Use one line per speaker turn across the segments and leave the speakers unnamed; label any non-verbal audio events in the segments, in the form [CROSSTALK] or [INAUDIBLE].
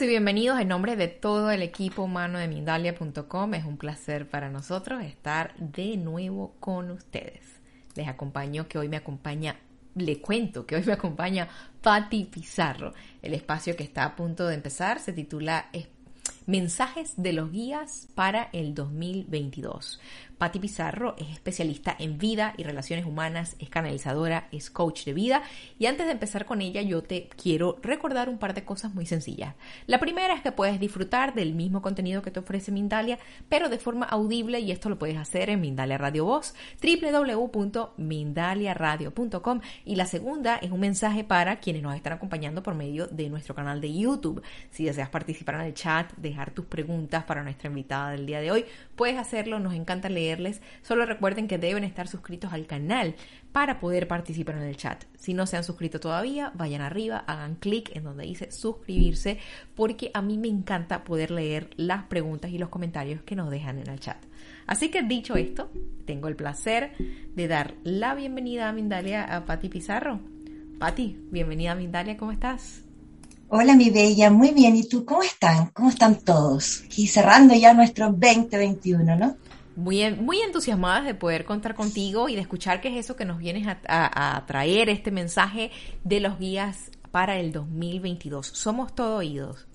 Y bienvenidos en nombre de todo el equipo humano de Mindalia.com. Es un placer para nosotros estar de nuevo con ustedes. Les acompaño que hoy me acompaña, le cuento que hoy me acompaña Patti Pizarro. El espacio que está a punto de empezar se titula Mensajes de los guías para el 2022. Patti Pizarro es especialista en vida y relaciones humanas, es canalizadora, es coach de vida y antes de empezar con ella yo te quiero recordar un par de cosas muy sencillas. La primera es que puedes disfrutar del mismo contenido que te ofrece Mindalia, pero de forma audible y esto lo puedes hacer en Mindalia Radio Voz, www.mindaliaradio.com y la segunda es un mensaje para quienes nos están acompañando por medio de nuestro canal de YouTube. Si deseas participar en el chat, dejar tus preguntas para nuestra invitada del día de hoy, puedes hacerlo, nos encanta leer Solo recuerden que deben estar suscritos al canal para poder participar en el chat. Si no se han suscrito todavía, vayan arriba, hagan clic en donde dice suscribirse, porque a mí me encanta poder leer las preguntas y los comentarios que nos dejan en el chat. Así que dicho esto, tengo el placer de dar la bienvenida a Mindalia a Patti Pizarro. Patti, bienvenida a Mindalia, ¿cómo estás?
Hola mi bella, muy bien. ¿Y tú cómo están? ¿Cómo están todos? Y cerrando ya nuestro 2021, ¿no?
Muy, muy entusiasmadas de poder contar contigo y de escuchar qué es eso que nos vienes a, traer, este mensaje de los guías para el 2022. Somos todo oídos.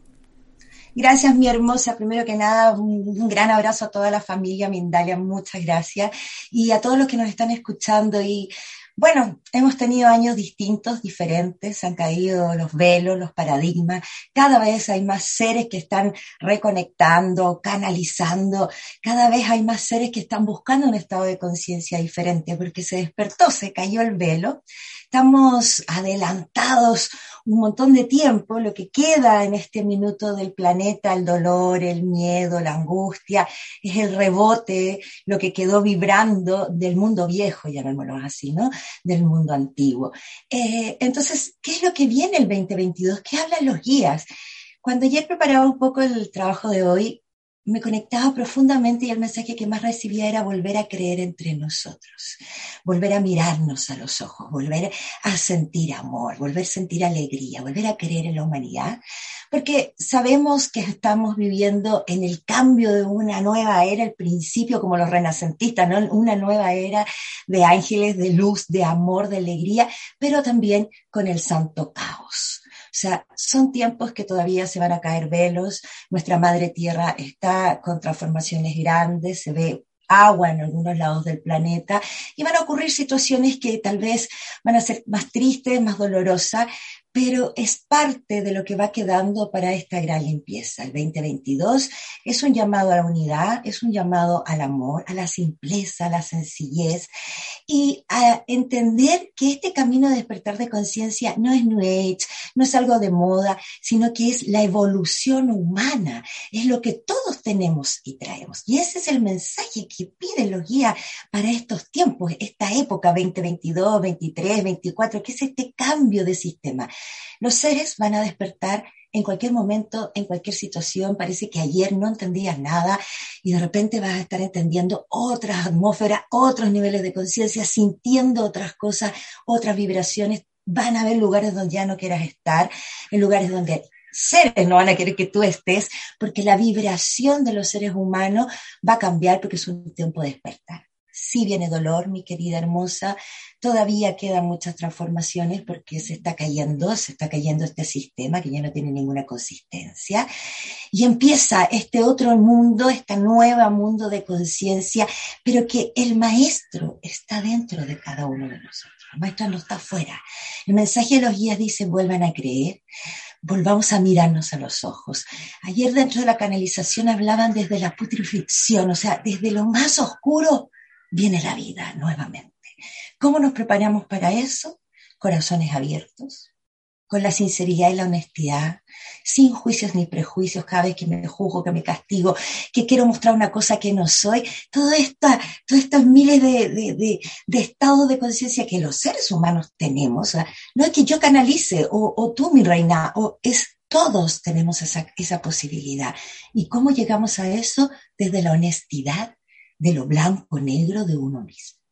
Gracias, mi hermosa. Primero que nada, un, gran abrazo a toda la familia Mindalia, muchas gracias. Y a todos los que nos están escuchando. Y bueno, hemos tenido años distintos, diferentes, han caído los velos, los paradigmas, cada vez hay más seres que están reconectando, canalizando, cada vez hay más seres que están buscando un estado de conciencia diferente porque se despertó, se cayó el velo, estamos adelantados un montón de tiempo, lo que queda en este minuto del planeta, el dolor, el miedo, la angustia, es el rebote, lo que quedó vibrando del mundo viejo, llamémoslo así, ¿no? Del mundo antiguo. Eh, entonces, ¿qué es lo que viene el 2022? ¿Qué hablan los guías? Cuando ayer preparaba un poco el trabajo de hoy, me conectaba profundamente y el mensaje que más recibía era volver a creer entre nosotros, volver a mirarnos a los ojos, volver a sentir amor, volver a sentir alegría, volver a creer en la humanidad, porque sabemos que estamos viviendo en el cambio de una nueva era, el principio como los renacentistas, ¿no? una nueva era de ángeles, de luz, de amor, de alegría, pero también con el santo caos sea, son tiempos que todavía se van a caer velos, nuestra madre tierra está con transformaciones grandes, se ve agua en algunos lados del planeta y van a ocurrir situaciones que tal vez van a ser más tristes, más dolorosas, pero es parte de lo que va quedando para esta gran limpieza. El 2022 es un llamado a la unidad, es un llamado al amor, a la simpleza, a la sencillez y a entender que este camino de despertar de conciencia no es New Age, no es algo de moda, sino que es la evolución humana, es lo que todos tenemos y traemos. Y ese es el mensaje que pide los guías para estos tiempos, esta época 2022, 23, 24, que es este cambio de sistema los seres van a despertar en cualquier momento, en cualquier situación. Parece que ayer no entendías nada y de repente vas a estar entendiendo otras atmósferas, otros niveles de conciencia, sintiendo otras cosas, otras vibraciones. Van a haber lugares donde ya no quieras estar, en lugares donde seres no van a querer que tú estés, porque la vibración de los seres humanos va a cambiar porque es un tiempo de despertar. Si viene dolor, mi querida hermosa, todavía quedan muchas transformaciones porque se está cayendo, se está cayendo este sistema que ya no tiene ninguna consistencia y empieza este otro mundo, este nuevo mundo de conciencia, pero que el maestro está dentro de cada uno de nosotros. El maestro no está afuera. El mensaje de los guías dice, vuelvan a creer, volvamos a mirarnos a los ojos. Ayer dentro de la canalización hablaban desde la putrefacción, o sea, desde lo más oscuro viene la vida nuevamente. ¿Cómo nos preparamos para eso? Corazones abiertos, con la sinceridad y la honestidad, sin juicios ni prejuicios cada vez que me juzgo, que me castigo, que quiero mostrar una cosa que no soy. Todo esta, todos estos miles de, estados de conciencia que los seres humanos tenemos, no es que yo canalice o, o tú, mi reina, o es todos tenemos esa, esa posibilidad. ¿Y cómo llegamos a eso? Desde la honestidad de lo blanco negro de uno mismo.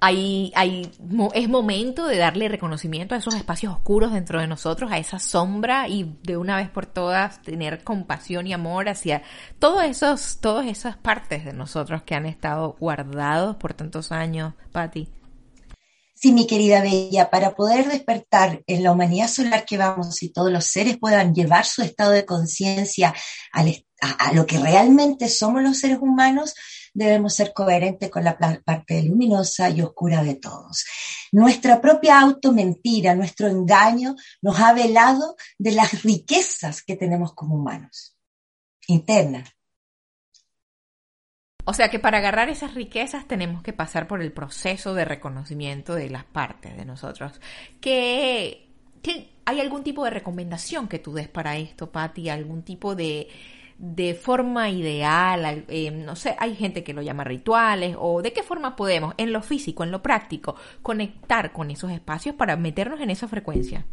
hay, hay, es momento de darle reconocimiento a esos espacios oscuros dentro de nosotros, a esa sombra y de una vez por todas tener compasión y amor hacia todos esos, todas esas partes de nosotros que han estado guardados por tantos años, Patti.
Sí, mi querida Bella, para poder despertar en la humanidad solar que vamos y todos los seres puedan llevar su estado de conciencia a, lo que realmente somos los seres humanos, debemos ser coherentes con la parte luminosa y oscura de todos. Nuestra propia automentira, nuestro engaño, nos ha velado de las riquezas que tenemos como humanos, internas.
O sea que para agarrar esas riquezas tenemos que pasar por el proceso de reconocimiento de las partes de nosotros. ¿Qué, hay algún tipo de recomendación que tú des para esto, Patti? ¿Algún tipo de, de forma ideal? Eh, no sé, hay gente que lo llama rituales o de qué forma podemos, en lo físico, en lo práctico, conectar con esos espacios para meternos en esa frecuencia.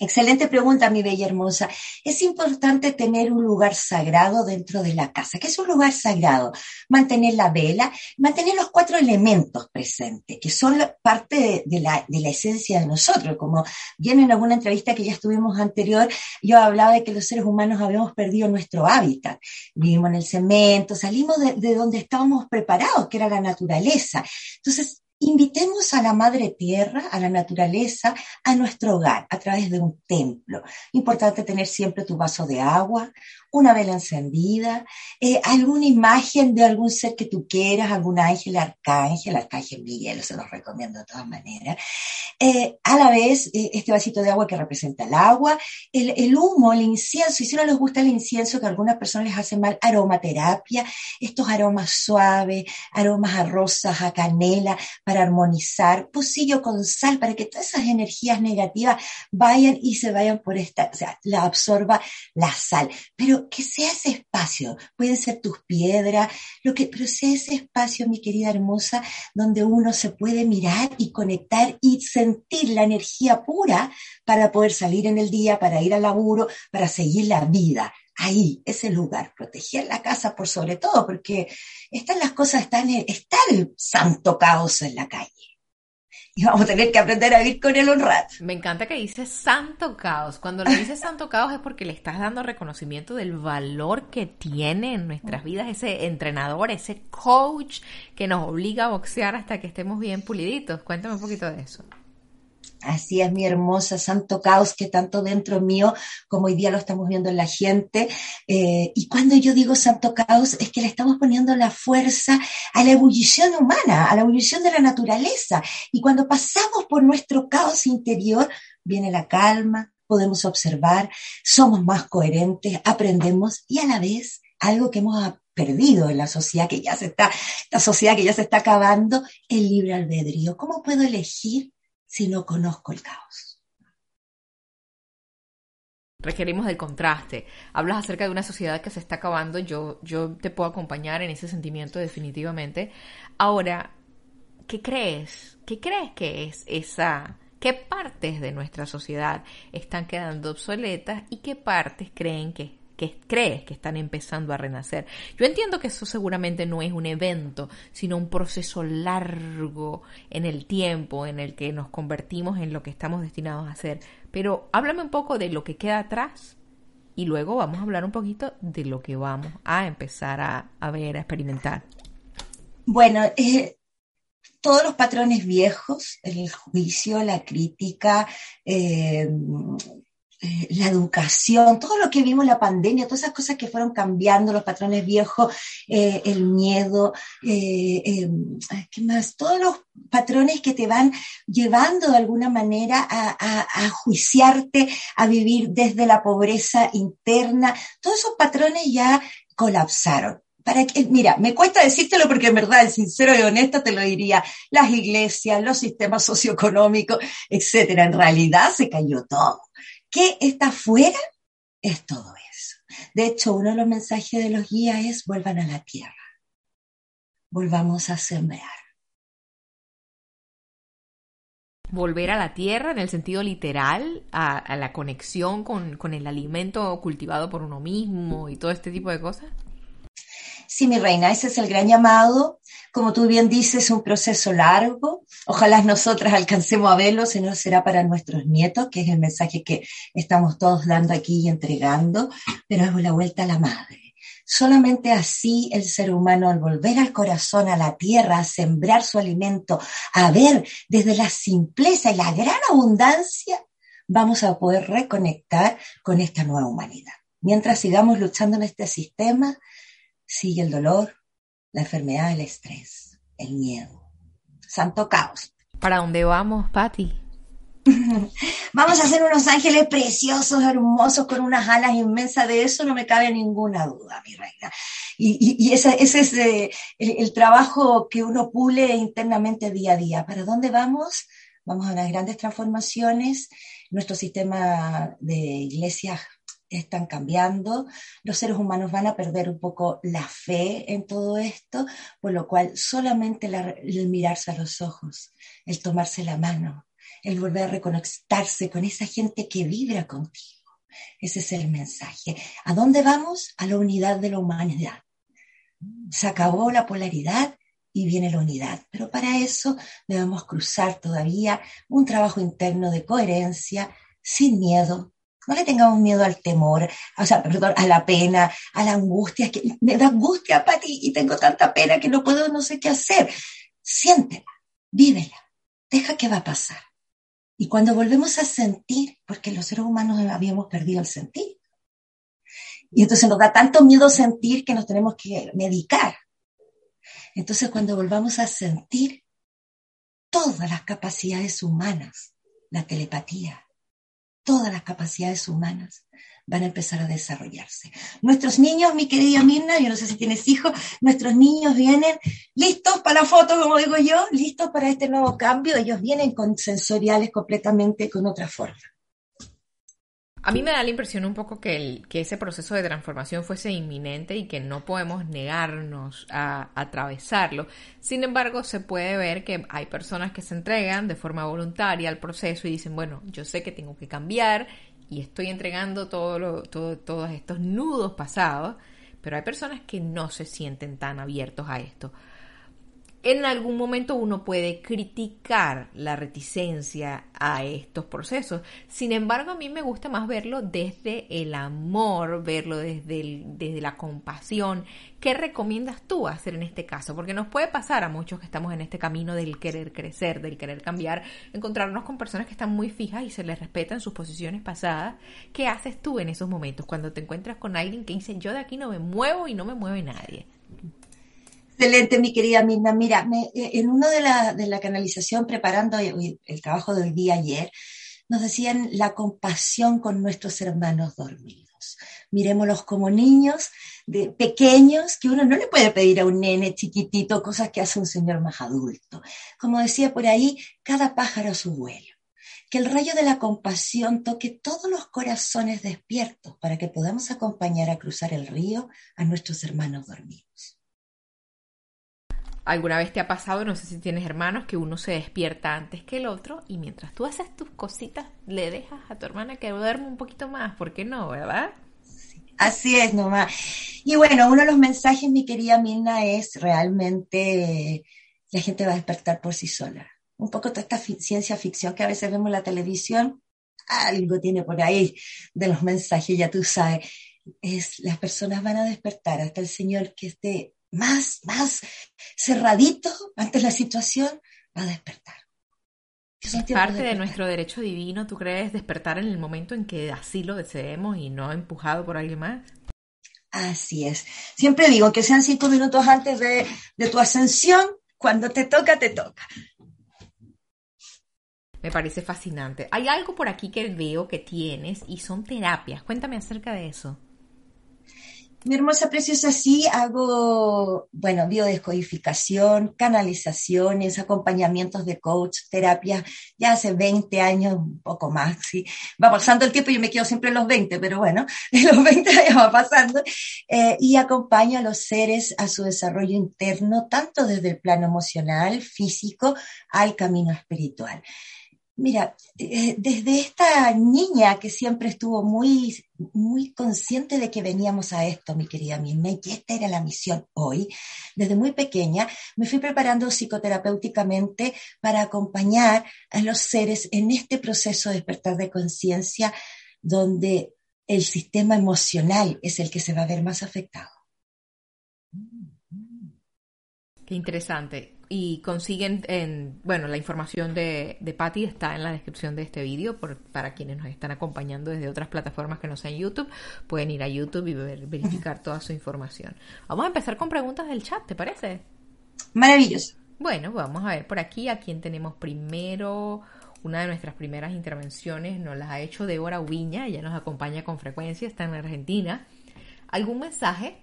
Excelente pregunta, mi bella hermosa. Es importante tener un lugar sagrado dentro de la casa. ¿Qué es un lugar sagrado? Mantener la vela, mantener los cuatro elementos presentes, que son parte de, la, de la, esencia de nosotros. Como bien en alguna entrevista que ya estuvimos anterior, yo hablaba de que los seres humanos habíamos perdido nuestro hábitat. Vivimos en el cemento, salimos de, de donde estábamos preparados, que era la naturaleza. Entonces, Invitemos a la Madre Tierra, a la naturaleza, a nuestro hogar a través de un templo. Importante tener siempre tu vaso de agua, una vela encendida, eh, alguna imagen de algún ser que tú quieras, algún ángel, arcángel, arcángel Miguel, se los recomiendo de todas maneras. Eh, a la vez, eh, este vasito de agua que representa el agua, el, humo, el incienso, y si no les gusta el incienso, que a algunas personas les hace mal, aromaterapia, estos aromas suaves, aromas a rosas, a canela, para armonizar, pocillo con sal, para que todas esas energías negativas vayan y se vayan por esta, o sea, la absorba la sal. Pero que sea ese espacio, pueden ser tus piedras, lo que, pero sea ese espacio, mi querida hermosa, donde uno se puede mirar y conectar y sentir la energía pura para poder salir en el día, para ir al laburo, para seguir la vida. Ahí, ese lugar, proteger la casa por sobre todo, porque están las cosas, están, está el santo caos en la calle [LAUGHS] y vamos a tener que aprender a vivir con el honrado.
Me encanta que dices santo caos. Cuando le dices santo caos es porque le estás dando reconocimiento del valor que tiene en nuestras vidas ese entrenador, ese coach que nos obliga a boxear hasta que estemos bien puliditos. Cuéntame un poquito de eso.
Así es mi hermosa santo caos que tanto dentro mío como hoy día lo estamos viendo en la gente. Eh, y cuando yo digo santo caos es que le estamos poniendo la fuerza a la ebullición humana, a la ebullición de la naturaleza. Y cuando pasamos por nuestro caos interior, viene la calma, podemos observar, somos más coherentes, aprendemos y a la vez algo que hemos perdido en la sociedad que ya se está, la sociedad que ya se está acabando, el libre albedrío. ¿Cómo puedo elegir si no conozco el caos.
Requerimos del contraste. Hablas acerca de una sociedad que se está acabando. Yo, yo te puedo acompañar en ese sentimiento definitivamente. Ahora, ¿qué crees? ¿Qué crees que es esa? ¿Qué partes de nuestra sociedad están quedando obsoletas y qué partes creen que crees que están empezando a renacer. Yo entiendo que eso seguramente no es un evento, sino un proceso largo en el tiempo en el que nos convertimos en lo que estamos destinados a hacer. Pero háblame un poco de lo que queda atrás y luego vamos a hablar un poquito de lo que vamos a empezar a, ver, a experimentar.
Bueno, eh, todos los patrones viejos, el juicio, la crítica, eh, eh, la educación, todo lo que vimos la pandemia, todas esas cosas que fueron cambiando, los patrones viejos, eh, el miedo, eh, ¿qué más? Todos los patrones que te van llevando de alguna manera a, a, juiciarte, a vivir desde la pobreza interna, todos esos patrones ya colapsaron. Para que, mira, me cuesta decírtelo porque en verdad, sincero y honesto te lo diría, las iglesias, los sistemas socioeconómicos, etcétera. En realidad se cayó todo ¿Qué está fuera? Es todo eso. De hecho, uno de los mensajes de los guías es vuelvan a la tierra. Volvamos a sembrar.
Volver a la tierra en el sentido literal, a, la conexión con, con el alimento cultivado por uno mismo y todo este tipo de cosas.
Sí, mi reina, ese es el gran llamado. Como tú bien dices, es un proceso largo. Ojalá nosotras alcancemos a verlo, si no será para nuestros nietos, que es el mensaje que estamos todos dando aquí y entregando, pero es la vuelta a la madre. Solamente así el ser humano, al volver al corazón, a la tierra, a sembrar su alimento, a ver desde la simpleza y la gran abundancia, vamos a poder reconectar con esta nueva humanidad. Mientras sigamos luchando en este sistema, sigue el dolor, la enfermedad, el estrés, el miedo. Santo caos.
¿Para dónde vamos, Patti? [LAUGHS]
Vamos a hacer unos ángeles preciosos, hermosos, con unas alas inmensas. De eso no me cabe ninguna duda, mi reina. Y, ese, es eh, el, trabajo que uno pule internamente día a día. ¿Para dónde vamos? Vamos a unas grandes transformaciones. Nuestro sistema de iglesias están cambiando, los seres humanos van a perder un poco la fe en todo esto, por lo cual solamente el mirarse a los ojos, el tomarse la mano, el volver a reconectarse con esa gente que vibra contigo. Ese es el mensaje. ¿A dónde vamos? A la unidad de la humanidad. Se acabó la polaridad y viene la unidad. Pero para eso debemos cruzar todavía un trabajo interno de coherencia, sin miedo. No le tengamos miedo al temor, o sea, perdón, a la pena, a la angustia, que me da angustia para ti y tengo tanta pena que no puedo, no sé qué hacer. Siéntela, vívela, deja qué va a pasar. Y cuando volvemos a sentir, porque los seres humanos habíamos perdido el sentir, y entonces nos da tanto miedo sentir que nos tenemos que medicar. Entonces cuando volvamos a sentir todas las capacidades humanas, la telepatía, todas las capacidades humanas, van a empezar a desarrollarse. Nuestros niños, mi querida Mirna, yo no sé si tienes hijos, nuestros niños vienen listos para la foto, como digo yo, listos para este nuevo cambio, ellos vienen con sensoriales completamente con otra forma.
A mí me da la impresión un poco que, ese proceso de transformación fuese inminente y que no podemos negarnos a, a, atravesarlo. Sin embargo, se puede ver que hay personas que se entregan de forma voluntaria al proceso y dicen, bueno, yo sé que tengo que cambiar y estoy entregando todo todos estos nudos pasados, pero hay personas que no se sienten tan abiertos a esto en algún momento uno puede criticar la reticencia a estos procesos. Sin embargo, a mí me gusta más verlo desde el amor, verlo desde, desde la compasión. ¿Qué recomiendas tú hacer en este caso? Porque nos puede pasar a muchos que estamos en este camino del querer crecer, del querer cambiar, encontrarnos con personas que están muy fijas y se les respetan sus posiciones pasadas. ¿Qué haces tú en esos momentos cuando te encuentras con alguien que dice yo de aquí no me muevo y no me mueve nadie?
Excelente, mi querida Mirna. Mira, eh, en uno de la, de la canalización, preparando el, trabajo del día ayer, nos decían la compasión con nuestros hermanos dormidos. Miremoslos como niños de, pequeños que uno no le puede pedir a un nene chiquitito cosas que hace un señor más adulto. Como decía por ahí, cada pájaro a su vuelo. Que el rayo de la compasión toque todos los corazones despiertos para que podamos acompañar a cruzar el río a nuestros hermanos dormidos.
¿Alguna vez te ha pasado, no sé si tienes hermanos, que uno se despierta antes que el otro y mientras tú haces tus cositas le dejas a tu hermana que duerma un poquito más? ¿Por qué no, verdad?
así es nomás. Y bueno, uno de los mensajes, mi querida Milna, es realmente la gente va a despertar por sí sola. Un poco toda esta ciencia ficción que a veces vemos en la televisión, algo tiene por ahí de los mensajes, ya tú sabes. Es, las personas van a despertar hasta el Señor que esté más, más cerradito ante la situación, va a despertar.
Es parte de, nuestro derecho divino, ¿tú crees despertar en el momento en que así lo deseemos y no empujado por alguien más?
Así es. Siempre digo que sean cinco minutos antes de, de tu ascensión, cuando te toca, te toca.
Me parece fascinante. Hay algo por aquí que veo que tienes y son terapias. Cuéntame acerca de eso.
Mi hermosa preciosa, sí, hago, bueno, biodescodificación, canalizaciones, acompañamientos de coach, terapia, ya hace 20 años, un poco más, sí. Va pasando el tiempo y yo me quedo siempre en los 20, pero bueno, [LAUGHS] en los 20 años va pasando. Eh, y acompaño a los seres a su desarrollo interno, tanto desde el plano emocional, físico, al camino espiritual. Mira, eh, desde esta niña que siempre estuvo muy, muy consciente de que veníamos a esto, mi querida Mime, y esta era la misión hoy, desde muy pequeña me fui preparando psicoterapéuticamente para acompañar a los seres en este proceso de despertar de conciencia donde el sistema emocional es el que se va a ver más afectado.
Qué interesante y consiguen, en, bueno, la información de, de Patty está en la descripción de este vídeo para quienes nos están acompañando desde otras plataformas que no sean YouTube, pueden ir a YouTube y verificar toda su información. Vamos a empezar con preguntas del chat, ¿te parece?
Maravilloso.
Bueno, vamos a ver por aquí a quién tenemos primero. Una de nuestras primeras intervenciones nos las ha hecho Débora Ubiña, ella nos acompaña con frecuencia, está en Argentina. ¿Algún mensaje?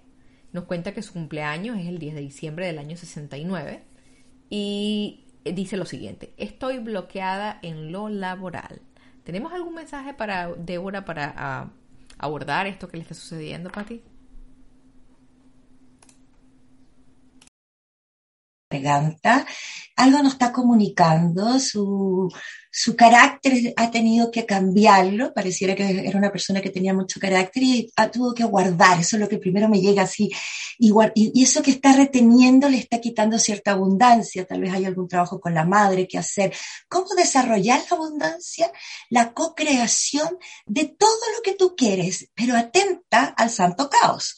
Nos cuenta que su cumpleaños es el 10 de diciembre del año 69 y dice lo siguiente, estoy bloqueada en lo laboral. ¿Tenemos algún mensaje para Débora para ah, abordar esto que le está sucediendo, Pati?
Garganta, algo nos está comunicando, su, su carácter ha tenido que cambiarlo, pareciera que era una persona que tenía mucho carácter y ha, tuvo que guardar, eso es lo que primero me llega así, y, y, eso que está reteniendo le está quitando cierta abundancia, tal vez hay algún trabajo con la madre que hacer. ¿Cómo desarrollar la abundancia? La co-creación de todo lo que tú quieres, pero atenta al santo caos.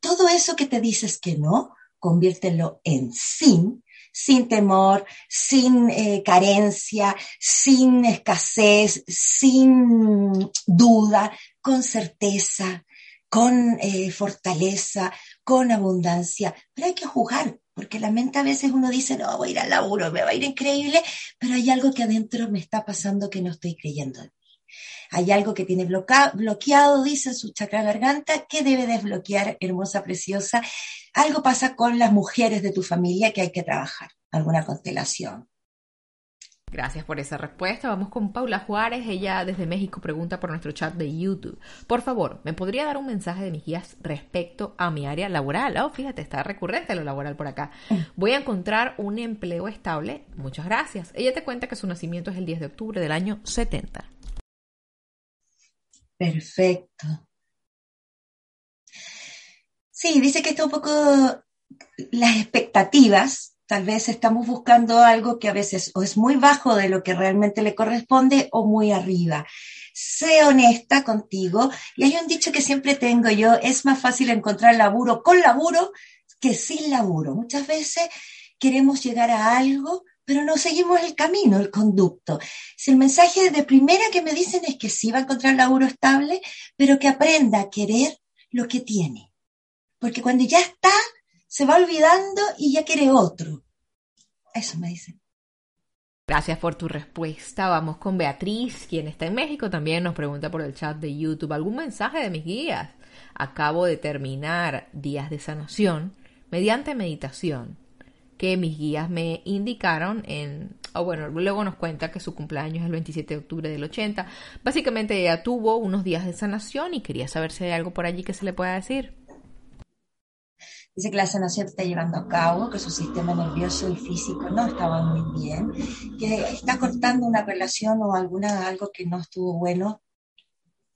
Todo eso que te dices que no, conviértelo en sin, sin temor, sin eh, carencia, sin escasez, sin duda, con certeza, con eh, fortaleza, con abundancia. Pero hay que jugar, porque la mente a veces uno dice, no, voy a ir al laburo, me va a ir increíble, pero hay algo que adentro me está pasando que no estoy creyendo hay algo que tiene bloqueado, dice su chakra garganta, que debe desbloquear, hermosa, preciosa. Algo pasa con las mujeres de tu familia que hay que trabajar, alguna constelación.
Gracias por esa respuesta. Vamos con Paula Juárez. Ella desde México pregunta por nuestro chat de YouTube. Por favor, ¿me podría dar un mensaje de mis guías respecto a mi área laboral? Oh, fíjate, está recurrente lo laboral por acá. Voy a encontrar un empleo estable. Muchas gracias. Ella te cuenta que su nacimiento es el 10 de octubre del año 70.
Perfecto. Sí, dice que está un poco las expectativas. Tal vez estamos buscando algo que a veces o es muy bajo de lo que realmente le corresponde o muy arriba. Sé honesta contigo. Y hay un dicho que siempre tengo yo, es más fácil encontrar laburo con laburo que sin laburo. Muchas veces queremos llegar a algo pero no seguimos el camino, el conducto. Si el mensaje de primera que me dicen es que sí va a encontrar laburo estable, pero que aprenda a querer lo que tiene. Porque cuando ya está, se va olvidando y ya quiere otro. Eso me dicen.
Gracias por tu respuesta. Vamos con Beatriz, quien está en México. También nos pregunta por el chat de YouTube algún mensaje de mis guías. Acabo de terminar días de sanación mediante meditación que mis guías me indicaron en, o bueno, luego nos cuenta que su cumpleaños es el 27 de octubre del 80. Básicamente ella tuvo unos días de sanación y quería saber si hay algo por allí que se le pueda decir.
Dice que la sanación está llevando a cabo, que su sistema nervioso y físico no estaba muy bien, que está cortando una relación o alguna algo que no estuvo bueno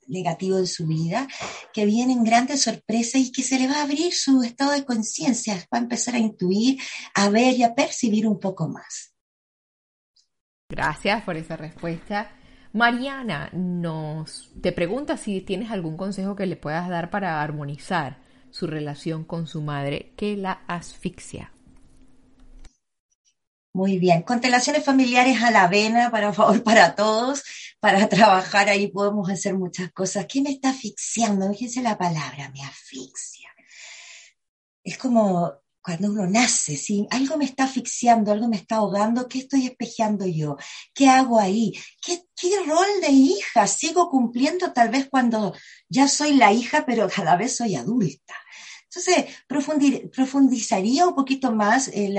negativo de su vida, que vienen grandes sorpresas y que se le va a abrir su estado de conciencia, va a empezar a intuir, a ver y a percibir un poco más.
Gracias por esa respuesta. Mariana nos te pregunta si tienes algún consejo que le puedas dar para armonizar su relación con su madre que la asfixia.
Muy bien. Constelaciones familiares a la vena, para favor, para todos. Para [LAUGHS] trabajar ahí podemos hacer muchas cosas. ¿Qué me está asfixiando? Fíjense la palabra, me asfixia. Es como cuando uno nace, algo me está asfixiando, algo me está ahogando, ¿qué estoy espejeando yo? ¿Qué hago ahí? ¿Qué, ¿Qué rol de hija sigo cumpliendo tal vez cuando ya soy la hija, pero cada vez soy adulta? Entonces, profundizaría un poquito más en,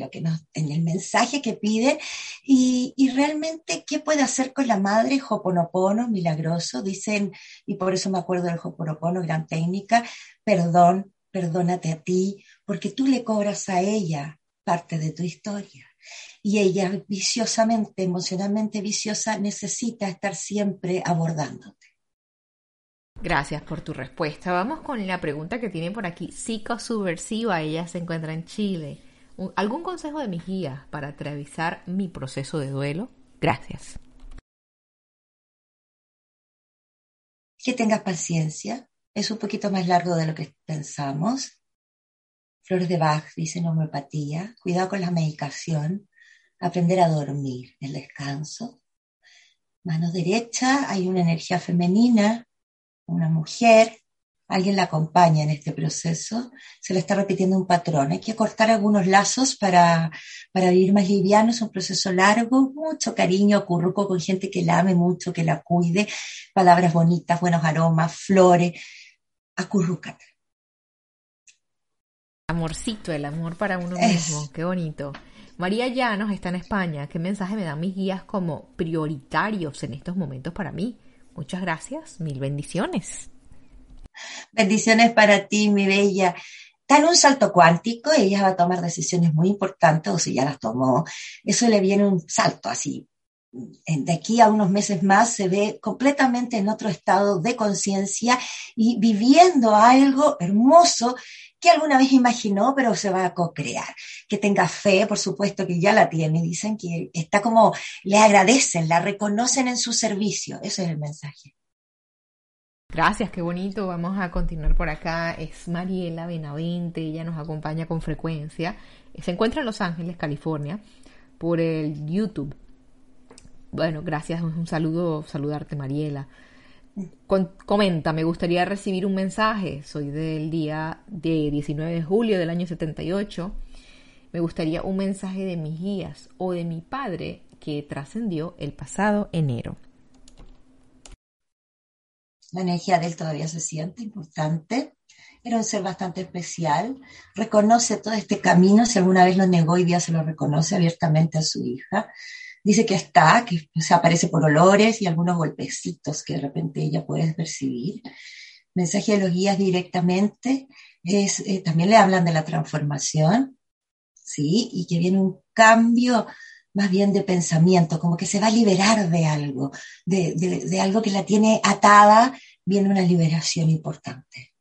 lo que en el mensaje que pide y, realmente qué puede hacer con la madre, Hoponopono, milagroso, dicen, y por eso me acuerdo del Hoponopono, gran técnica, perdón, perdónate a ti, porque tú le cobras a ella parte de tu historia. Y ella viciosamente, emocionalmente viciosa, necesita estar siempre abordándote.
Gracias por tu respuesta. Vamos con la pregunta que tiene por aquí. Psicosubversiva, ella se encuentra en Chile. ¿Algún consejo de mis guías para atravesar mi proceso de duelo? Gracias.
Que tengas paciencia. Es un poquito más largo de lo que pensamos. Flores de Bach dicen homeopatía. Cuidado con la medicación. Aprender a dormir, el descanso. Mano derecha hay una energía femenina una mujer, alguien la acompaña en este proceso, se le está repitiendo un patrón. Hay que cortar algunos lazos para, para vivir más liviano, es un proceso largo, mucho cariño, curruco con gente que la ame mucho, que la cuide, palabras bonitas, buenos aromas, flores, acurrúcate.
Amorcito, el amor para uno mismo, qué bonito. María Llanos está en España. ¿Qué mensaje me dan mis guías como prioritarios en estos momentos para mí? Muchas gracias, mil bendiciones.
Bendiciones para ti, mi bella. En un salto cuántico, ella va a tomar decisiones muy importantes, o si ya las tomó, eso le viene un salto así. De aquí a unos meses más se ve completamente en otro estado de conciencia y viviendo algo hermoso que alguna vez imaginó, pero se va a co-crear. Que tenga fe, por supuesto que ya la tiene. Dicen que está como, le agradecen, la reconocen en su servicio. Ese es el mensaje.
Gracias, qué bonito. Vamos a continuar por acá. Es Mariela Benavente, ella nos acompaña con frecuencia. Se encuentra en Los Ángeles, California, por el YouTube. Bueno, gracias, un saludo, saludarte Mariela comenta, me gustaría recibir un mensaje. Soy del día de 19 de julio del año 78. Me gustaría un mensaje de mis guías o de mi padre que trascendió el pasado enero.
La energía de él todavía se siente importante. Era un ser bastante especial. Reconoce todo este camino. Si alguna vez lo negó, y día se lo reconoce abiertamente a su hija dice que está, que se aparece por olores y algunos golpecitos que de repente ella puede percibir. Mensaje de los guías directamente es, eh, también le hablan de la transformación, ¿sí? Y que viene un cambio más bien de pensamiento, como que se va a liberar de algo, de, de algo que la tiene atada, viene una liberación importante.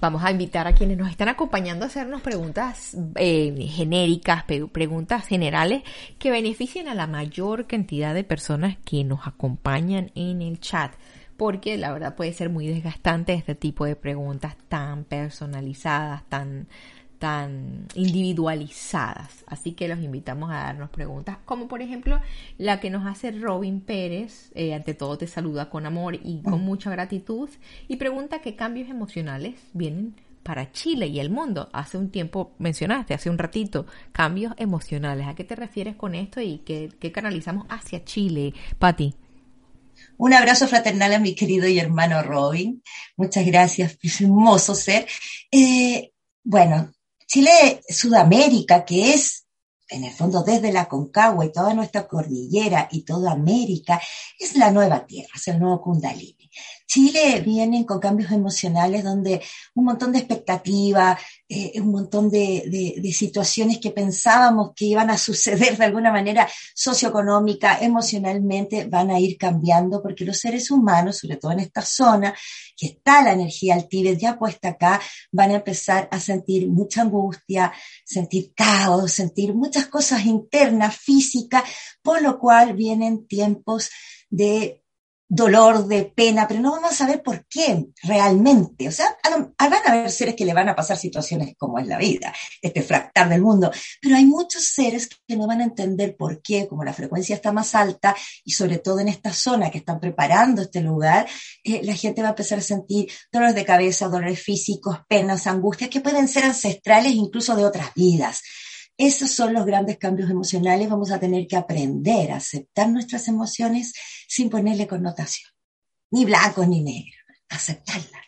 Vamos a invitar a quienes nos están acompañando a hacernos preguntas eh, genéricas, preguntas generales que beneficien a la mayor cantidad de personas que nos acompañan en el chat porque la verdad puede ser muy desgastante este tipo de preguntas tan personalizadas, tan tan individualizadas. Así que los invitamos a darnos preguntas, como por ejemplo la que nos hace Robin Pérez, eh, ante todo te saluda con amor y con mucha gratitud, y pregunta qué cambios emocionales vienen para Chile y el mundo. Hace un tiempo mencionaste, hace un ratito, cambios emocionales. ¿A qué te refieres con esto y qué, canalizamos hacia Chile, Patti?
Un abrazo fraternal a mi querido y hermano Robin. Muchas gracias, [LAUGHS] hermoso ser. Eh, bueno, Chile, Sudamérica, que es en el fondo desde la Concagua y toda nuestra cordillera y toda América, es la nueva tierra, es el nuevo Kundalini. Chile viene con cambios emocionales donde un montón de expectativas, eh, un montón de, de, situaciones que pensábamos que iban a suceder de alguna manera socioeconómica, emocionalmente, van a ir cambiando porque los seres humanos, sobre todo en esta zona, que está la energía al Tíbet ya puesta acá, van a empezar a sentir mucha angustia, sentir caos, sentir muchas cosas internas, físicas, por lo cual vienen tiempos de dolor, de pena, pero no vamos a saber por qué realmente. O sea, van a haber seres que le van a pasar situaciones como es la vida, este fractal del mundo, pero hay muchos seres que no van a entender por qué, como la frecuencia está más alta y sobre todo en esta zona que están preparando este lugar, eh, la gente va a empezar a sentir dolores de cabeza, dolores físicos, penas, angustias que pueden ser ancestrales incluso de otras vidas. Esos son los grandes cambios emocionales. Vamos a tener que aprender a aceptar nuestras emociones sin ponerle connotación. Ni blanco ni negro. Aceptarlas.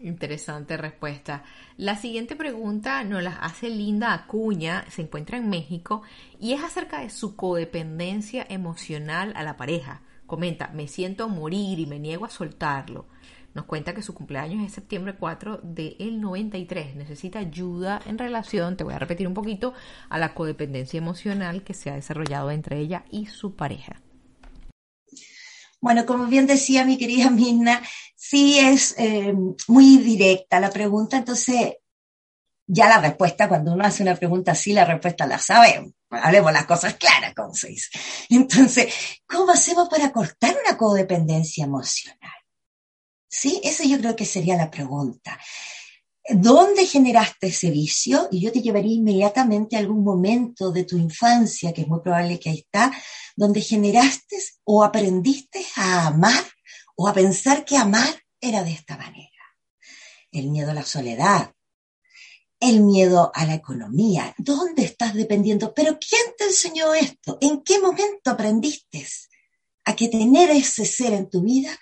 Interesante respuesta. La siguiente pregunta nos la hace Linda Acuña, se encuentra en México y es acerca de su codependencia emocional a la pareja. Comenta, me siento morir y me niego a soltarlo. Nos cuenta que su cumpleaños es septiembre 4 del 93. Necesita ayuda en relación, te voy a repetir un poquito, a la codependencia emocional que se ha desarrollado entre ella y su pareja.
Bueno, como bien decía mi querida Mirna, sí es eh, muy directa la pregunta, entonces ya la respuesta, cuando uno hace una pregunta así, la respuesta la sabe. Hablemos las cosas claras, como se dice. Entonces, ¿cómo hacemos para cortar una codependencia emocional? Sí, esa yo creo que sería la pregunta. ¿Dónde generaste ese vicio? Y yo te llevaría inmediatamente a algún momento de tu infancia, que es muy probable que ahí está, donde generaste o aprendiste a amar o a pensar que amar era de esta manera. El miedo a la soledad, el miedo a la economía. ¿Dónde estás dependiendo? Pero ¿quién te enseñó esto? ¿En qué momento aprendiste a que tener ese ser en tu vida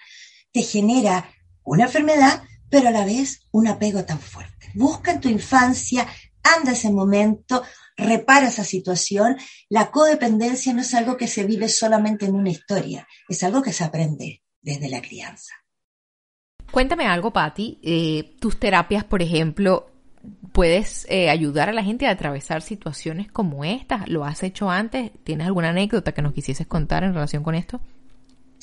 te genera una enfermedad, pero a la vez un apego tan fuerte? Busca en tu infancia, anda ese momento, repara esa situación. La codependencia no es algo que se vive solamente en una historia, es algo que se aprende desde la crianza.
Cuéntame algo, Patti. Eh, tus terapias, por ejemplo, puedes eh, ayudar a la gente a atravesar situaciones como estas. ¿Lo has hecho antes? ¿Tienes alguna anécdota que nos quisieses contar en relación con esto?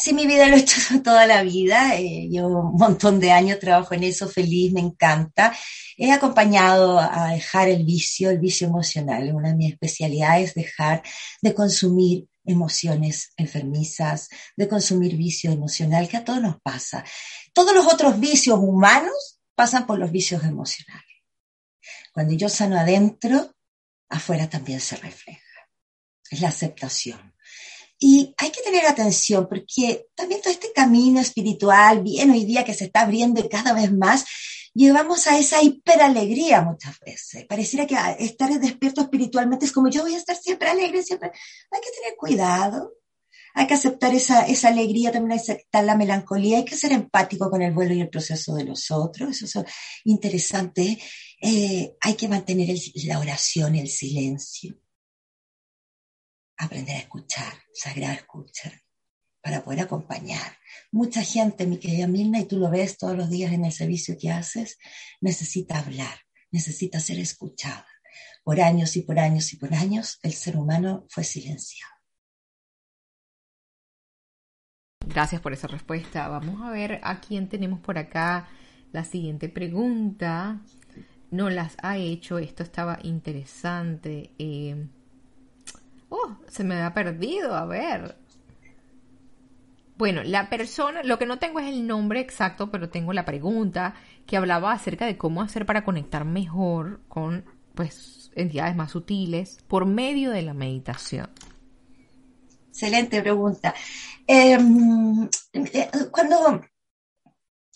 Sí, mi vida lo he hecho [LAUGHS] toda la vida. Eh, llevo un montón de años, trabajo en eso, feliz, me encanta. He acompañado a dejar el vicio, el vicio emocional. Una de mis especialidades es dejar de consumir emociones enfermizas, de consumir vicio emocional, que a todos nos pasa. Todos los otros vicios humanos pasan por los vicios emocionales. Cuando yo sano adentro, afuera también se refleja. Es la aceptación. Y hay que tener atención porque también todo este camino espiritual, bien hoy día que se está abriendo cada vez más, llevamos a esa hiperalegría muchas veces. Pareciera que estar despierto espiritualmente es como yo voy a estar siempre alegre, siempre. Hay que tener cuidado, hay que aceptar esa, esa alegría, también aceptar la melancolía, hay que ser empático con el vuelo y el proceso de los otros, eso es interesante. Eh, hay que mantener la oración, el silencio. Aprender a escuchar, sagrada escuchar, para poder acompañar. Mucha gente, mi querida Mirna, y tú lo ves todos los días en el servicio que haces, necesita hablar, necesita ser escuchada. Por años y por años y por años, el ser humano fue silenciado.
Gracias por esa respuesta. Vamos a ver a quién tenemos por acá la siguiente pregunta no las ha hecho. Esto estaba interesante. Eh, oh, se me ha perdido. A ver. Bueno, la persona, lo que no tengo es el nombre exacto, pero tengo la pregunta que hablaba acerca de cómo hacer para conectar mejor con pues entidades más sutiles por medio de la meditación.
Excelente pregunta. Em, eh, cuando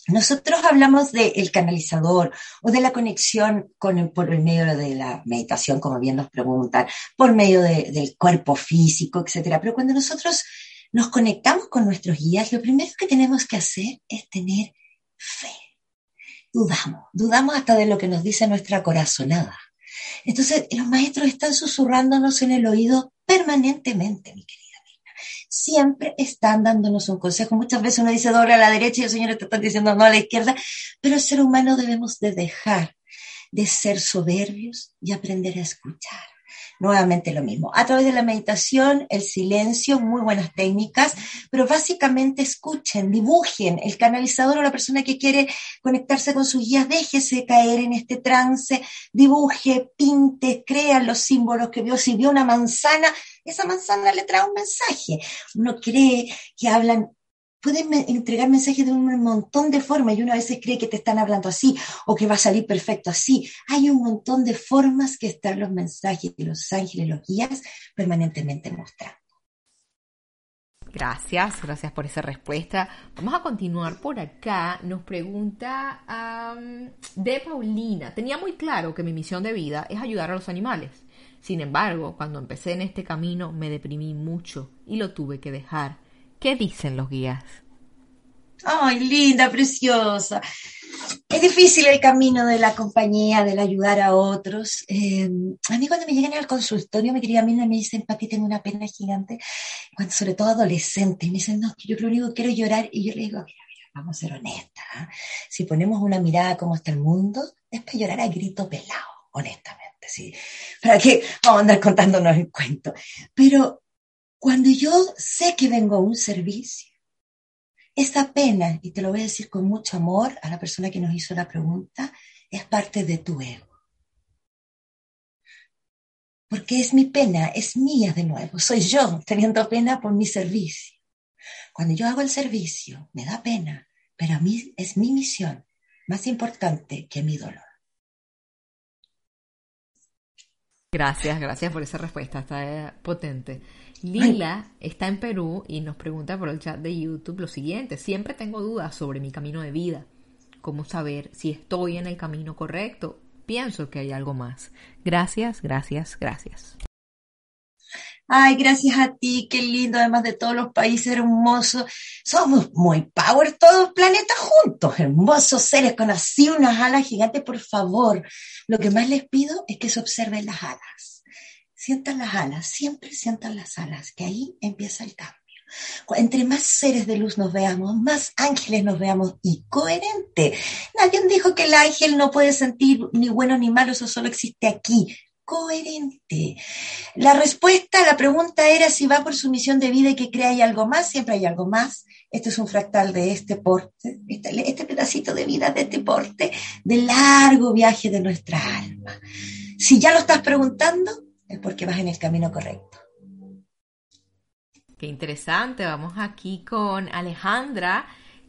nosotros hablamos del canalizador o de la conexión con el, por el medio de la meditación, como bien nos preguntan, por medio del cuerpo físico, etcétera. Pero cuando nosotros nos conectamos con nuestros guías, lo primero que tenemos que hacer es tener fe. Dudamos, dudamos hasta de lo que nos dice nuestra corazonada. Entonces, los maestros están susurrándonos en el oído permanentemente, mi querido siempre están dándonos un consejo. Muchas veces uno dice doble a la derecha y el Señor te está diciendo no a la izquierda, pero el ser humano debemos de dejar de ser soberbios y aprender a escuchar. Nuevamente lo mismo. A través de la meditación, el silencio, muy buenas técnicas, pero básicamente escuchen, dibujen. El canalizador o la persona que quiere conectarse con sus guías, déjese caer en este trance, dibuje, pinte, crea los símbolos que vio. Si vio una manzana, esa manzana le trae un mensaje. Uno cree que hablan pueden entregar mensajes de un montón de formas y uno a veces cree que te están hablando así o que va a salir perfecto así. Hay un montón de formas que están los mensajes de los ángeles, los guías, permanentemente mostrando.
Gracias, gracias por esa respuesta. Vamos a continuar por acá. Nos pregunta de Paulina. Tenía muy claro que mi misión de vida es ayudar a los animales. Sin embargo, cuando empecé en este camino me deprimí mucho y lo tuve que dejar. ¿Qué dicen los guías?
Ay, linda, preciosa. Es difícil el camino de la compañía, del ayudar a otros. Eh, a mí cuando me llegan al consultorio, mi querida Mirna me dicen, papi, tengo una pena gigante, cuando, sobre todo adolescente, y me dicen, no, yo lo único que quiero llorar, y yo le digo, mira, vamos a ser honestas. ¿ah? Si ponemos una mirada cómo está el mundo, es para llorar a grito pelado, honestamente, ¿sí? ¿Para qué vamos a andar contándonos el cuento? Pero cuando yo sé que vengo a un servicio, esa pena, y te lo voy a decir con mucho amor a la persona que nos hizo la pregunta, es parte de tu ego. Porque es mi pena, es mía de nuevo, soy yo teniendo pena por mi servicio. Cuando yo hago el servicio, me da pena, pero a mí es mi misión más importante que mi dolor.
Gracias, gracias por esa respuesta, está eh, potente. Lila está en Perú y nos pregunta por el chat de YouTube lo siguiente, siempre tengo dudas sobre mi camino de vida, cómo saber si estoy en el camino correcto, pienso que hay algo más. Gracias, gracias, gracias.
Ay, gracias a ti, qué lindo, además de todos los países hermosos. Somos muy power, todos planetas juntos, hermosos seres con así unas alas gigantes, por favor. Lo que más les pido es que se observen las alas. Sientan las alas, siempre sientan las alas, que ahí empieza el cambio. Entre más seres de luz nos veamos, más ángeles nos veamos y coherente. Nadie dijo que el ángel no puede sentir ni bueno ni malo, eso solo existe aquí coherente. La respuesta a la pregunta era si va por su misión de vida y que crea hay algo más, siempre hay algo más. Este es un fractal de este porte, este, este pedacito de vida de este porte, de largo viaje de nuestra alma. Si ya lo estás preguntando, es porque vas en el camino correcto.
Qué interesante. Vamos aquí con Alejandra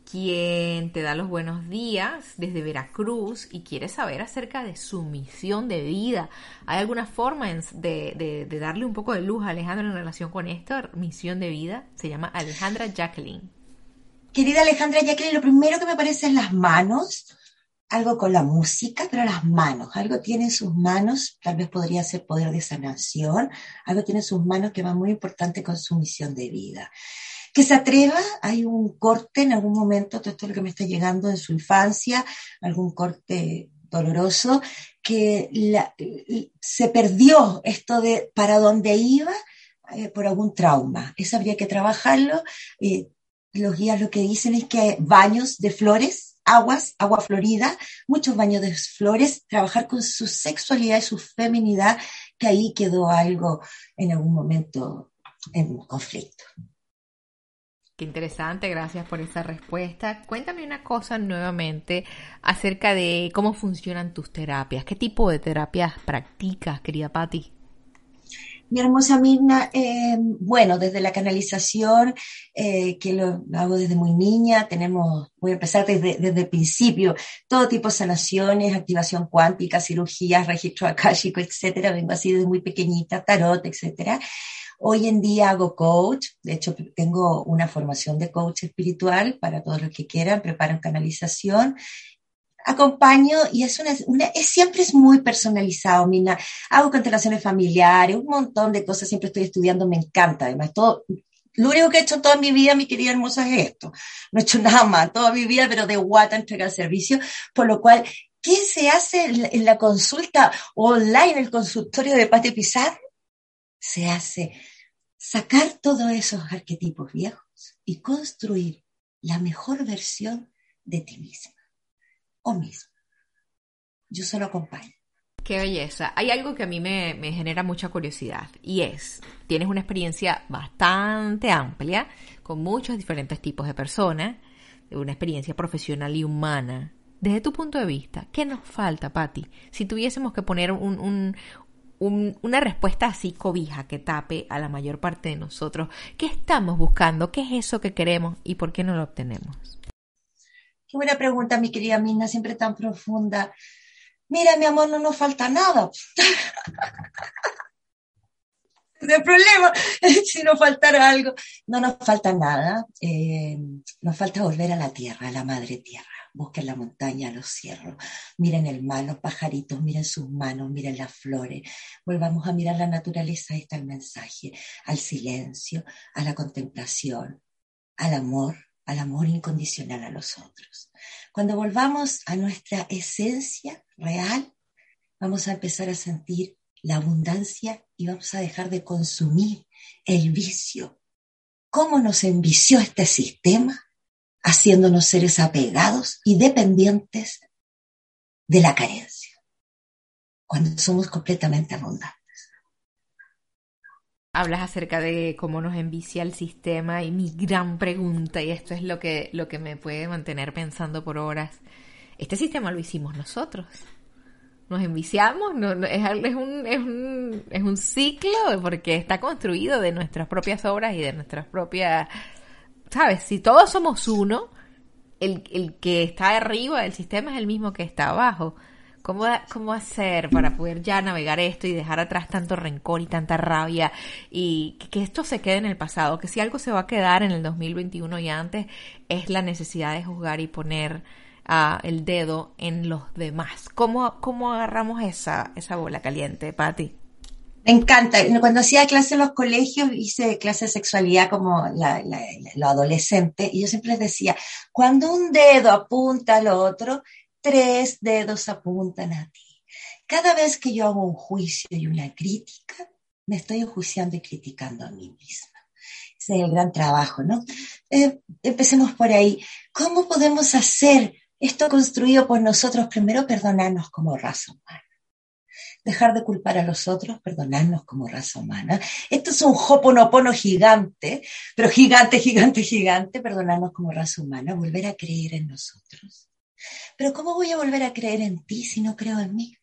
quien te da los buenos días desde Veracruz y quiere saber acerca de su misión de vida. ¿Hay alguna forma de, darle un poco de luz a Alejandra en relación con esta misión de vida? Se llama Alejandra Jacqueline.
Querida Alejandra Jacqueline, lo primero que me parece es las manos, algo con la música, pero las manos, algo tiene en sus manos, tal vez podría ser poder de sanación, algo tiene en sus manos que va muy importante con su misión de vida que se atreva, hay un corte en algún momento, todo esto es lo que me está llegando en su infancia, algún corte doloroso, que se perdió esto de para dónde iba eh, por algún trauma. Eso habría que trabajarlo. Eh, los guías lo que dicen es que baños de flores, aguas, agua florida, muchos baños de flores, trabajar con su sexualidad y su feminidad, que ahí quedó algo en algún momento en conflicto.
Qué interesante, gracias por esa respuesta. Cuéntame una cosa nuevamente acerca de cómo funcionan tus terapias. ¿Qué tipo de terapias practicas, querida Patti?
Mi hermosa Mirna, eh, bueno, desde la canalización, eh, que lo hago desde muy niña, tenemos, voy a empezar desde, desde el principio, todo tipo de sanaciones, activación cuántica, cirugías, registro akáshico, etcétera, vengo así desde muy pequeñita, tarot, etcétera. Hoy en día hago coach, de hecho tengo una formación de coach espiritual para todos los que quieran, preparo canalización acompaño y es una, es, siempre es muy personalizado, Mina. Hago constelaciones familiares, un montón de cosas, siempre estoy estudiando, me encanta. Además, todo, lo único que he hecho toda mi vida, mi querida hermosa, es esto. No he hecho nada más, toda mi vida, pero de guata entregar servicio, por lo cual, ¿qué se hace en la, consulta online, el consultorio de Pati Pizarro? se hace sacar todos esos arquetipos viejos y construir la mejor versión de ti misma o mismo. Yo solo acompaño.
Qué belleza. Hay algo que a mí me, genera mucha curiosidad y es, tienes una experiencia bastante amplia con muchos diferentes tipos de personas, una experiencia profesional y humana. Desde tu punto de vista, ¿qué nos falta, Patti? Si tuviésemos que poner un, una respuesta así cobija que tape a la mayor parte de nosotros. ¿Qué estamos buscando? ¿Qué es eso que queremos y por qué no lo obtenemos?
Qué buena pregunta, mi querida Mina, siempre tan profunda. Mira, mi amor, no nos falta nada. [LAUGHS] hay problema, [LAUGHS] si nos faltara algo. No nos falta nada. Eh, nos falta volver a la tierra, a la madre tierra busquen la montaña, los cierros, miren el mar, los pajaritos, miren sus manos, miren las flores, volvamos a mirar la naturaleza, ahí está el mensaje, al silencio, a la contemplación, al amor, al amor incondicional a los otros. Cuando volvamos a nuestra esencia real, vamos a empezar a sentir la abundancia y vamos a dejar de consumir el vicio. ¿Cómo nos envició este sistema? haciéndonos seres apegados y dependientes de la carencia, cuando somos completamente abundantes.
Hablas acerca de cómo nos envicia el sistema y mi gran pregunta, y esto es lo que, lo que me puede mantener pensando por horas, este sistema lo hicimos nosotros nos enviciamos, no, es, es, un, es, un, es un ciclo porque está construido de nuestras propias obras y de nuestras propias, ¿sabes? Si todos somos uno, el, el que está arriba del sistema es el mismo que está abajo. ¿Cómo, ¿Cómo hacer para poder ya navegar esto y dejar atrás tanto rencor y tanta rabia y que, esto se quede en el pasado? Que si algo se va a quedar en el 2021 y antes es la necesidad de juzgar y poner el dedo en los demás. ¿Cómo, cómo agarramos esa, esa bola caliente, Patti?
Me encanta. Cuando hacía clase en los colegios, hice clase de sexualidad como la, lo adolescente, y yo siempre les decía, cuando un dedo apunta al otro, tres dedos apuntan a ti. Cada vez que yo hago un juicio y una crítica, me estoy enjuiciando y criticando a mí misma. Ese es el gran trabajo, ¿no? Eh, empecemos por ahí. ¿Cómo podemos hacer esto construido por nosotros, primero perdonarnos como raza humana. Dejar de culpar a los otros, perdonarnos como raza humana. Esto es un hoponopono gigante, pero gigante, gigante, gigante, perdonarnos como raza humana, volver a creer en nosotros. Pero ¿cómo voy a volver a creer en ti si no creo en mí?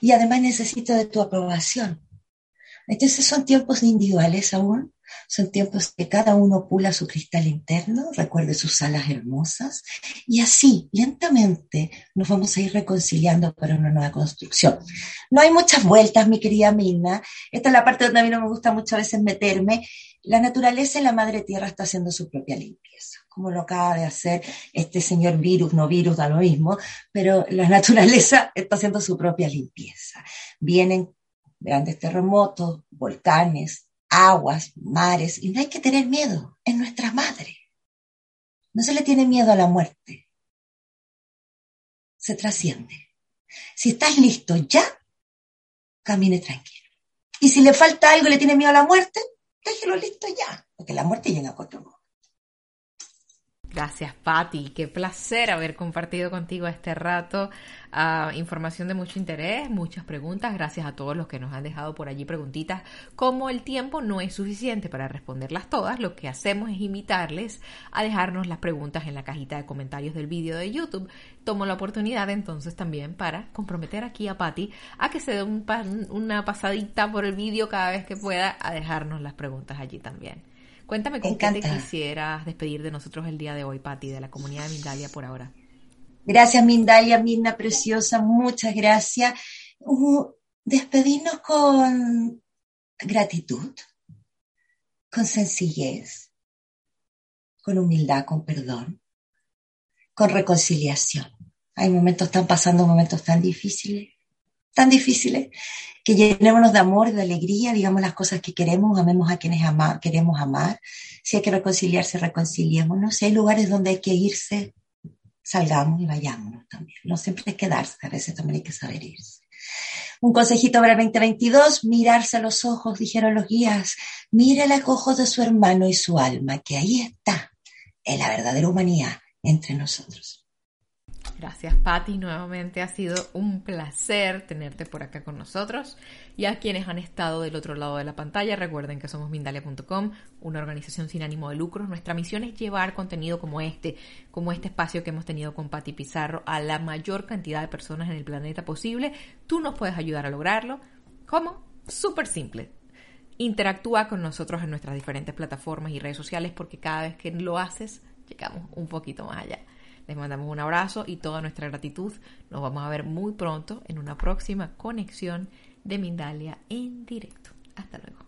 Y además necesito de tu aprobación. Entonces son tiempos individuales aún, son tiempos que cada uno pula su cristal interno, recuerde sus alas hermosas, y así, lentamente, nos vamos a ir reconciliando para una nueva construcción. No hay muchas vueltas, mi querida Mina. Esta es la parte donde a mí no me gusta muchas veces meterme. La naturaleza y la madre tierra está haciendo su propia limpieza, como lo acaba de hacer este señor virus, no virus, da lo mismo, pero la naturaleza [LAUGHS] está haciendo su propia limpieza. Vienen grandes terremotos, volcanes, aguas, mares, y no hay que tener miedo, es nuestra madre. No se le tiene miedo a la muerte, se trasciende. Si estás listo ya, camine tranquilo. Y si le falta algo y le tiene miedo a la muerte, déjelo listo ya, porque la muerte llega a otro.
Gracias, Patti. Qué placer haber compartido contigo este rato. Ah, información de mucho interés, muchas preguntas. Gracias a todos los que nos han dejado por allí preguntitas. Como el tiempo no es suficiente para responderlas todas, lo que hacemos es invitarles a dejarnos las preguntas en la cajita de comentarios del vídeo de YouTube. Tomo la oportunidad entonces también para comprometer aquí a Patti a que se dé una pasadita por el vídeo cada vez que pueda a dejarnos las preguntas allí también. Cuéntame con qué te quisieras despedir de nosotros el día de hoy, Patti, de la comunidad de Mindalia por ahora.
Gracias, Mindalia, Mirna preciosa, muchas gracias. Uh, despedirnos con gratitud, con sencillez, con humildad, con perdón, con reconciliación. Hay momentos, están pasando momentos tan difíciles, tan difíciles, que llenémonos de amor, y de alegría, digamos las cosas que queremos, amemos a quienes queremos amar. Si hay que reconciliarse, reconciliémonos. Si hay lugares donde hay que irse, salgamos y vayámonos también. No siempre hay que quedarse, a veces también hay que saber irse. Un consejito para el 2022, mirarse a los ojos, dijeron los guías. Mire los ojos de su hermano y su alma, que ahí está, en la verdadera humanidad entre nosotros.
Gracias, Patti. Nuevamente ha sido un placer tenerte por acá con nosotros. Y a quienes han estado del otro lado de la pantalla, recuerden que somos Mindalia.com, una organización sin ánimo de lucro. Nuestra misión es llevar contenido como este, como este espacio que hemos tenido con Patti Pizarro, a la mayor cantidad de personas en el planeta posible. Tú nos puedes ayudar a lograrlo. ¿Cómo? Súper simple. Interactúa con nosotros en nuestras diferentes plataformas y redes sociales porque cada vez que lo haces, llegamos un poquito más allá. Les mandamos un abrazo y toda nuestra gratitud. Nos vamos a ver muy pronto en una próxima conexión de Mindalia en directo. Hasta luego.